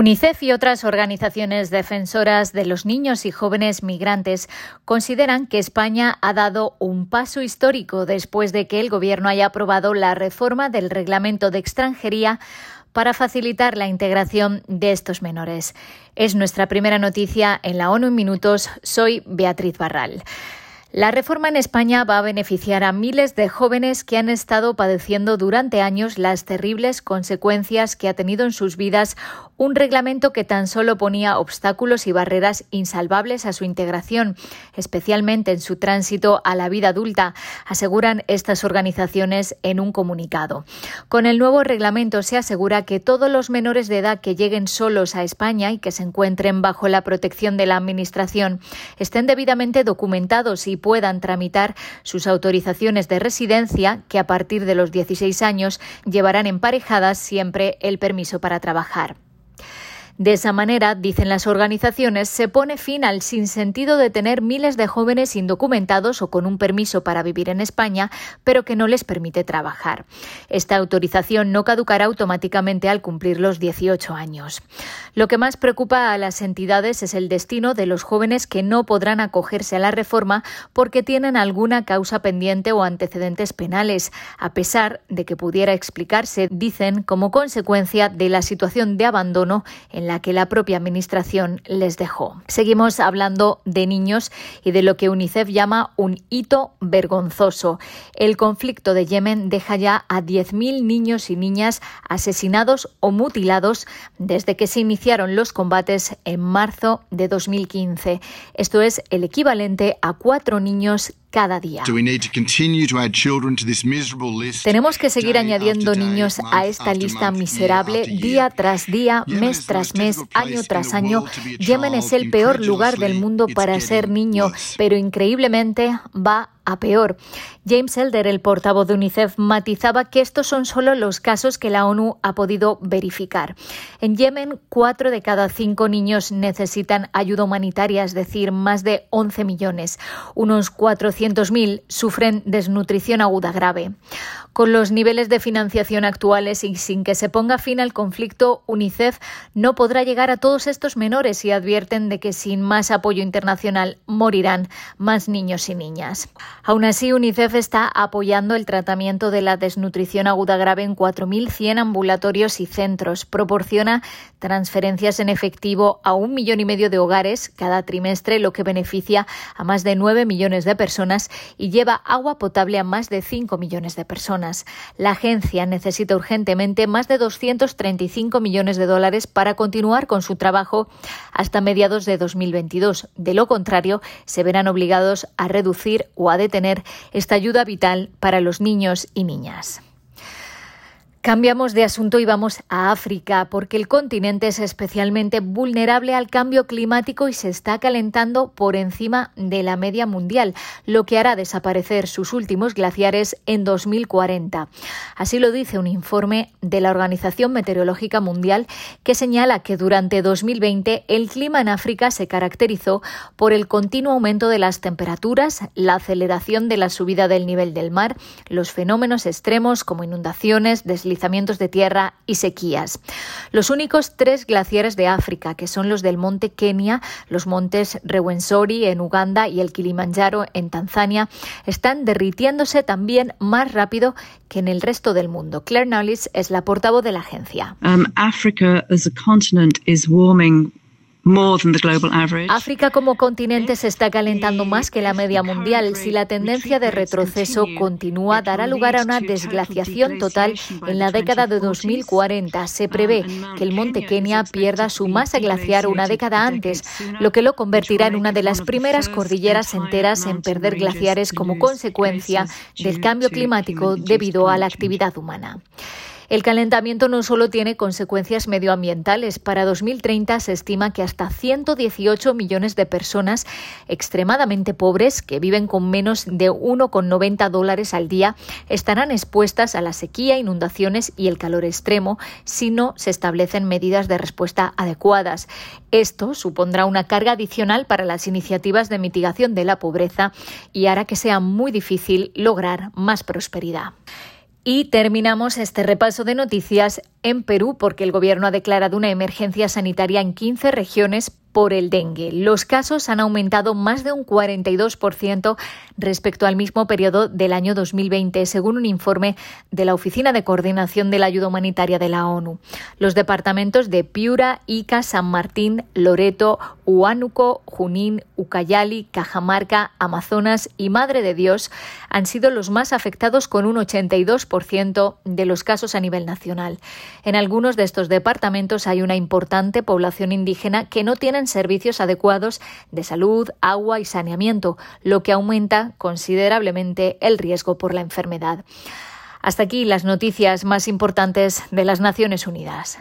UNICEF y otras organizaciones defensoras de los niños y jóvenes migrantes consideran que España ha dado un paso histórico después de que el Gobierno haya aprobado la reforma del reglamento de extranjería para facilitar la integración de estos menores. Es nuestra primera noticia en la ONU en minutos. Soy Beatriz Barral. La reforma en España va a beneficiar a miles de jóvenes que han estado padeciendo durante años las terribles consecuencias que ha tenido en sus vidas un reglamento que tan solo ponía obstáculos y barreras insalvables a su integración, especialmente en su tránsito a la vida adulta, aseguran estas organizaciones en un comunicado. Con el nuevo reglamento se asegura que todos los menores de edad que lleguen solos a España y que se encuentren bajo la protección de la Administración estén debidamente documentados y puedan tramitar sus autorizaciones de residencia, que a partir de los 16 años llevarán emparejadas siempre el permiso para trabajar. De esa manera, dicen las organizaciones, se pone fin al sinsentido de tener miles de jóvenes indocumentados o con un permiso para vivir en España, pero que no les permite trabajar. Esta autorización no caducará automáticamente al cumplir los 18 años. Lo que más preocupa a las entidades es el destino de los jóvenes que no podrán acogerse a la reforma porque tienen alguna causa pendiente o antecedentes penales, a pesar de que pudiera explicarse, dicen, como consecuencia de la situación de abandono en la que la propia Administración les dejó. Seguimos hablando de niños y de lo que UNICEF llama un hito vergonzoso. El conflicto de Yemen deja ya a 10.000 niños y niñas asesinados o mutilados desde que se iniciaron los combates en marzo de 2015. Esto es el equivalente a cuatro niños cada día. Tenemos que seguir añadiendo niños a esta lista miserable día tras día, mes tras mes, año tras año. Yemen es el peor lugar del mundo para ser niño, pero increíblemente va a peor. James Elder, el portavoz de UNICEF, matizaba que estos son solo los casos que la ONU ha podido verificar. En Yemen, cuatro de cada cinco niños necesitan ayuda humanitaria, es decir, más de 11 millones. Unos 400.000 sufren desnutrición aguda grave. Con los niveles de financiación actuales y sin que se ponga fin al conflicto, UNICEF no podrá llegar a todos estos menores y advierten de que sin más apoyo internacional morirán más niños y niñas. Aún así, UNICEF está apoyando el tratamiento de la desnutrición aguda grave en 4.100 ambulatorios y centros. Proporciona transferencias en efectivo a un millón y medio de hogares cada trimestre, lo que beneficia a más de 9 millones de personas y lleva agua potable a más de 5 millones de personas. La agencia necesita urgentemente más de 235 millones de dólares para continuar con su trabajo hasta mediados de 2022. De lo contrario, se verán obligados a reducir o a detener esta ayuda vital para los niños y niñas. Cambiamos de asunto y vamos a África, porque el continente es especialmente vulnerable al cambio climático y se está calentando por encima de la media mundial, lo que hará desaparecer sus últimos glaciares en 2040. Así lo dice un informe de la Organización Meteorológica Mundial que señala que durante 2020 el clima en África se caracterizó por el continuo aumento de las temperaturas, la aceleración de la subida del nivel del mar, los fenómenos extremos como inundaciones, deslizamientos, de tierra y sequías. Los únicos tres glaciares de África, que son los del monte Kenia, los montes Rewensori en Uganda y el Kilimanjaro en Tanzania, están derritiéndose también más rápido que en el resto del mundo. Claire Knowles es la portavoz de la agencia. Um, Africa as a continent is warming África como continente se está calentando más que la media mundial. Si la tendencia de retroceso continúa, dará lugar a una desglaciación total en la década de 2040. Se prevé que el monte Kenia pierda su masa glaciar una década antes, lo que lo convertirá en una de las primeras cordilleras enteras en perder glaciares como consecuencia del cambio climático debido a la actividad humana. El calentamiento no solo tiene consecuencias medioambientales. Para 2030 se estima que hasta 118 millones de personas extremadamente pobres que viven con menos de 1,90 dólares al día estarán expuestas a la sequía, inundaciones y el calor extremo si no se establecen medidas de respuesta adecuadas. Esto supondrá una carga adicional para las iniciativas de mitigación de la pobreza y hará que sea muy difícil lograr más prosperidad. Y terminamos este repaso de noticias en Perú porque el gobierno ha declarado una emergencia sanitaria en 15 regiones por el dengue. Los casos han aumentado más de un 42% respecto al mismo periodo del año 2020, según un informe de la Oficina de Coordinación de la Ayuda Humanitaria de la ONU. Los departamentos de Piura, Ica, San Martín, Loreto, Huánuco, Junín, Ucayali, Cajamarca, Amazonas y Madre de Dios han sido los más afectados con un 82% de los casos a nivel nacional. En algunos de estos departamentos hay una importante población indígena que no tienen servicios adecuados de salud, agua y saneamiento, lo que aumenta considerablemente el riesgo por la enfermedad. Hasta aquí las noticias más importantes de las Naciones Unidas.